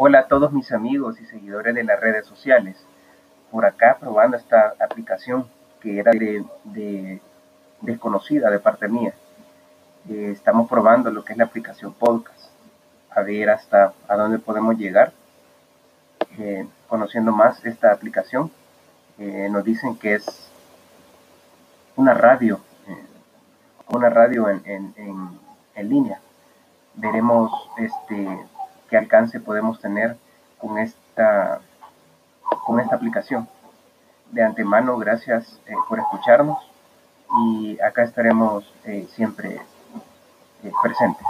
Hola a todos mis amigos y seguidores de las redes sociales. Por acá probando esta aplicación que era de, desconocida de parte mía. Eh, estamos probando lo que es la aplicación podcast. A ver hasta a dónde podemos llegar. Eh, conociendo más esta aplicación. Eh, nos dicen que es una radio. una radio en, en, en, en línea. Veremos este qué alcance podemos tener con esta, con esta aplicación. De antemano, gracias eh, por escucharnos y acá estaremos eh, siempre eh, presentes.